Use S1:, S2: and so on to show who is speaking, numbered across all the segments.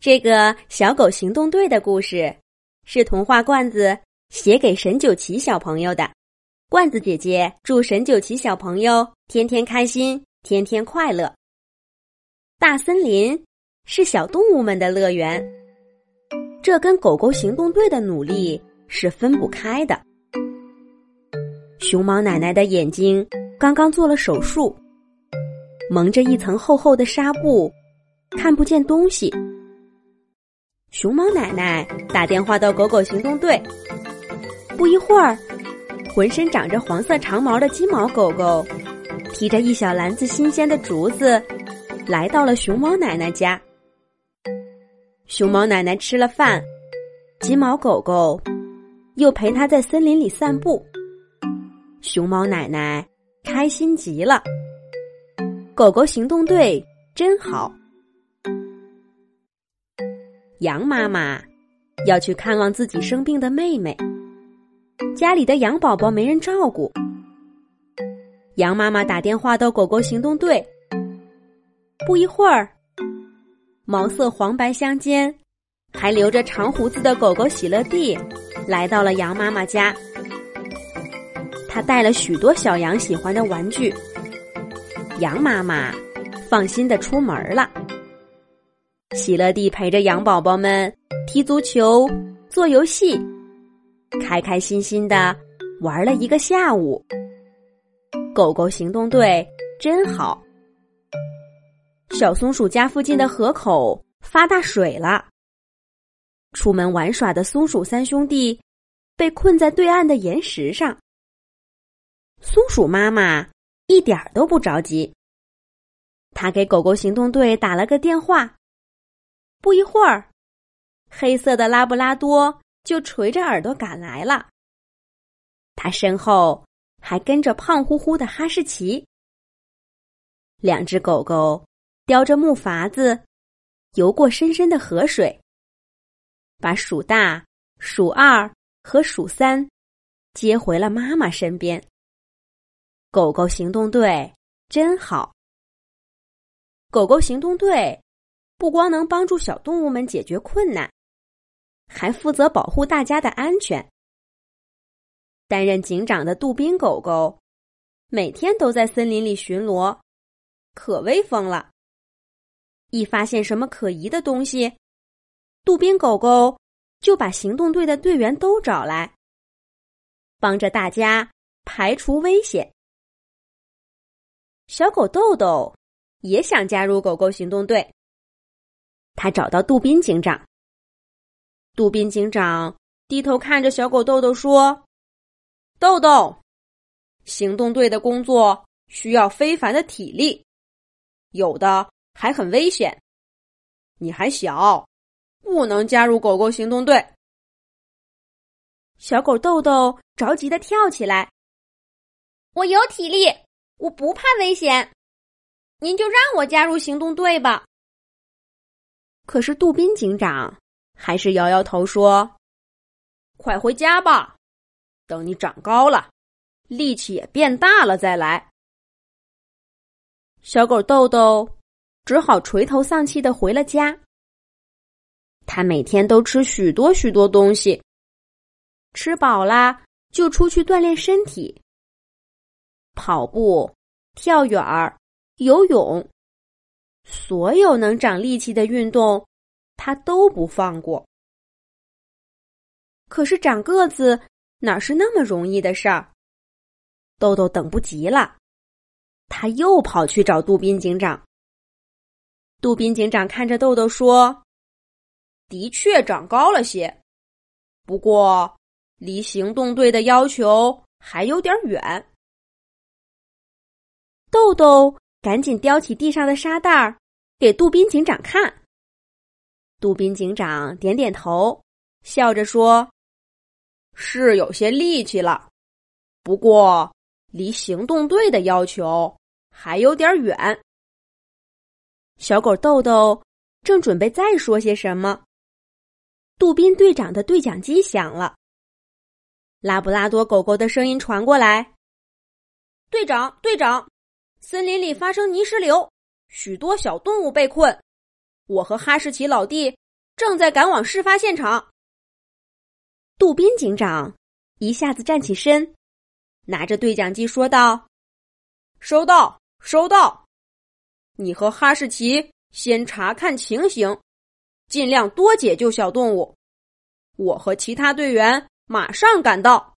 S1: 这个小狗行动队的故事，是童话罐子写给沈九奇小朋友的。罐子姐姐祝沈九奇小朋友天天开心，天天快乐。大森林是小动物们的乐园，这跟狗狗行动队的努力是分不开的。熊猫奶奶的眼睛刚刚做了手术，蒙着一层厚厚的纱布，看不见东西。熊猫奶奶打电话到狗狗行动队，不一会儿，浑身长着黄色长毛的金毛狗狗，提着一小篮子新鲜的竹子，来到了熊猫奶奶家。熊猫奶奶吃了饭，金毛狗狗又陪它在森林里散步。熊猫奶奶开心极了，狗狗行动队真好。羊妈妈要去看望自己生病的妹妹，家里的羊宝宝没人照顾。羊妈妈打电话到狗狗行动队，不一会儿，毛色黄白相间、还留着长胡子的狗狗喜乐蒂来到了羊妈妈家。他带了许多小羊喜欢的玩具，羊妈妈放心的出门了。喜乐蒂陪着羊宝宝们踢足球、做游戏，开开心心的玩了一个下午。狗狗行动队真好。小松鼠家附近的河口发大水了，出门玩耍的松鼠三兄弟被困在对岸的岩石上。松鼠妈妈一点都不着急，她给狗狗行动队打了个电话。不一会儿，黑色的拉布拉多就垂着耳朵赶来了。他身后还跟着胖乎乎的哈士奇。两只狗狗叼着木筏子，游过深深的河水，把鼠大、鼠二和鼠三接回了妈妈身边。狗狗行动队真好。狗狗行动队。不光能帮助小动物们解决困难，还负责保护大家的安全。担任警长的杜宾狗狗，每天都在森林里巡逻，可威风了。一发现什么可疑的东西，杜宾狗狗就把行动队的队员都找来，帮着大家排除危险。小狗豆豆也想加入狗狗行动队。他找到杜宾警长。杜宾警长低头看着小狗豆豆说：“豆豆，行动队的工作需要非凡的体力，有的还很危险。你还小，不能加入狗狗行动队。”小狗豆豆着急的跳起来：“我有体力，我不怕危险，您就让我加入行动队吧。”可是杜宾警长还是摇摇头说：“快回家吧，等你长高了，力气也变大了再来。”小狗豆豆只好垂头丧气的回了家。他每天都吃许多许多东西，吃饱了就出去锻炼身体，跑步、跳远儿、游泳。所有能长力气的运动，他都不放过。可是长个子哪是那么容易的事儿？豆豆等不及了，他又跑去找杜宾警长。杜宾警长看着豆豆说：“的确长高了些，不过离行动队的要求还有点远。”豆豆。赶紧叼起地上的沙袋儿，给杜宾警长看。杜宾警长点点头，笑着说：“是有些力气了，不过离行动队的要求还有点远。”小狗豆豆正准备再说些什么，杜宾队长的对讲机响了。拉布拉多狗狗的声音传过来：“队长，队长。”森林里发生泥石流，许多小动物被困。我和哈士奇老弟正在赶往事发现场。杜宾警长一下子站起身，拿着对讲机说道：“收到，收到。你和哈士奇先查看情形，尽量多解救小动物。我和其他队员马上赶到。”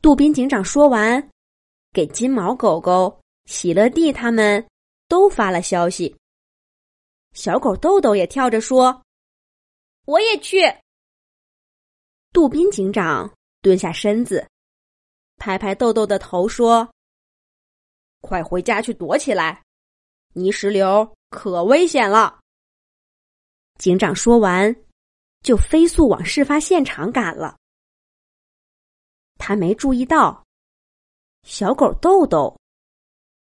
S1: 杜宾警长说完，给金毛狗狗、喜乐蒂他们都发了消息。小狗豆豆也跳着说：“我也去。”杜宾警长蹲下身子，拍拍豆豆的头说：“快回家去躲起来，泥石流可危险了。”警长说完，就飞速往事发现场赶了。他没注意到，小狗豆豆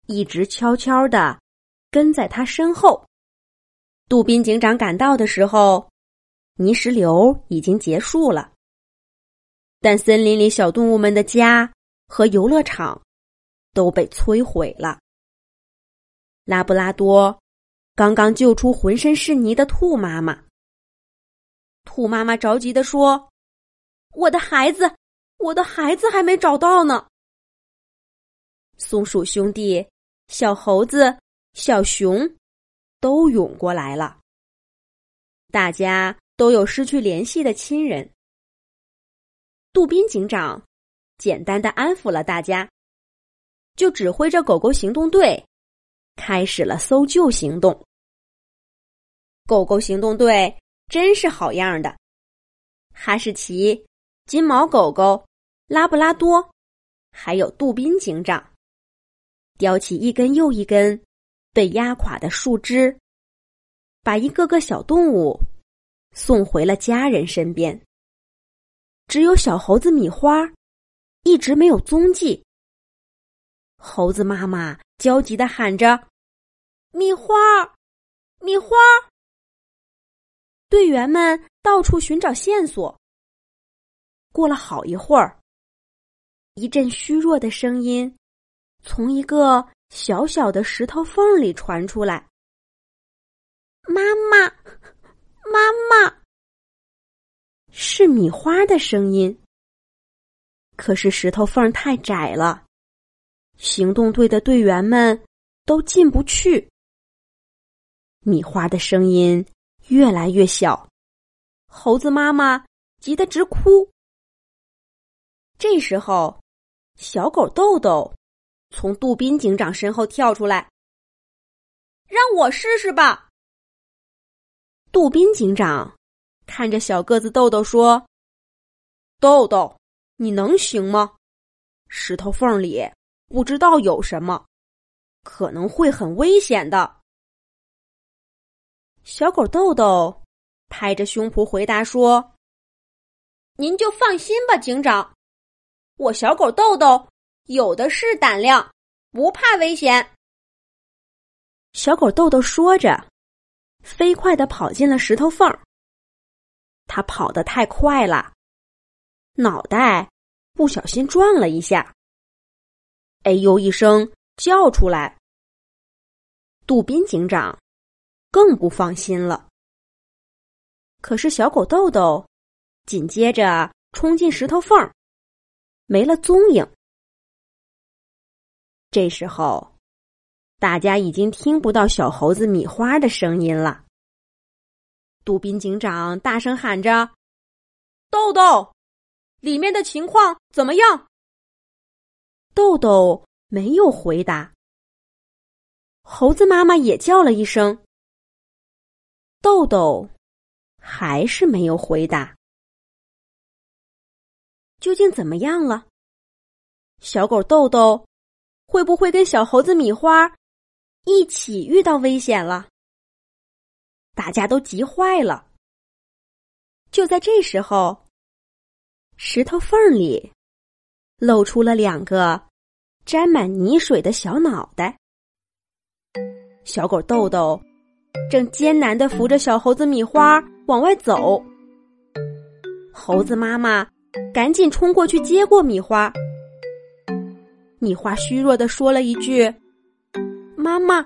S1: 一直悄悄的跟在他身后。杜宾警长赶到的时候，泥石流已经结束了，但森林里小动物们的家和游乐场都被摧毁了。拉布拉多刚刚救出浑身是泥的兔妈妈，兔妈妈着急的说：“我的孩子，我的孩子还没找到呢。”松鼠兄弟、小猴子、小熊。都涌过来了，大家都有失去联系的亲人。杜宾警长简单的安抚了大家，就指挥着狗狗行动队开始了搜救行动。狗狗行动队真是好样的，哈士奇、金毛狗狗、拉布拉多，还有杜宾警长，叼起一根又一根。被压垮的树枝，把一个个小动物送回了家人身边。只有小猴子米花一直没有踪迹。猴子妈妈焦急的喊着：“米花，米花！”队员们到处寻找线索。过了好一会儿，一阵虚弱的声音从一个。小小的石头缝里传出来：“妈妈，妈妈！”是米花的声音。可是石头缝太窄了，行动队的队员们都进不去。米花的声音越来越小，猴子妈妈急得直哭。这时候，小狗豆豆。从杜宾警长身后跳出来，让我试试吧。杜宾警长看着小个子豆豆说：“豆豆，你能行吗？石头缝里不知道有什么，可能会很危险的。”小狗豆豆拍着胸脯回答说：“您就放心吧，警长，我小狗豆豆。”有的是胆量，不怕危险。小狗豆豆说着，飞快的跑进了石头缝儿。它跑得太快了，脑袋不小心撞了一下，哎呦一声叫出来。杜宾警长更不放心了。可是小狗豆豆紧接着冲进石头缝儿，没了踪影。这时候，大家已经听不到小猴子米花的声音了。杜宾警长大声喊着：“豆豆，里面的情况怎么样？”豆豆没有回答。猴子妈妈也叫了一声，豆豆还是没有回答。究竟怎么样了？小狗豆豆。会不会跟小猴子米花一起遇到危险了？大家都急坏了。就在这时候，石头缝里露出了两个沾满泥水的小脑袋。小狗豆豆正艰难的扶着小猴子米花往外走。猴子妈妈赶紧冲过去接过米花。米花虚弱的说了一句：“妈妈，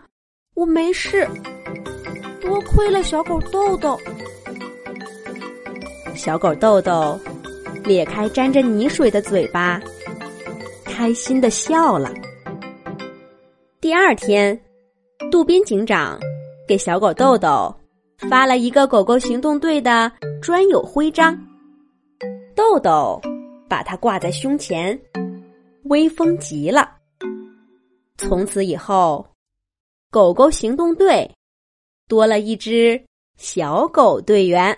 S1: 我没事，
S2: 多亏了小狗豆豆。
S1: 小狗豆豆咧开沾着泥水的嘴巴，开心的笑了。第二天，渡边警长给小狗豆豆发了一个狗狗行动队的专有徽章，豆豆把它挂在胸前，威风极了。从此以后，狗狗行动队多了一只小狗队员。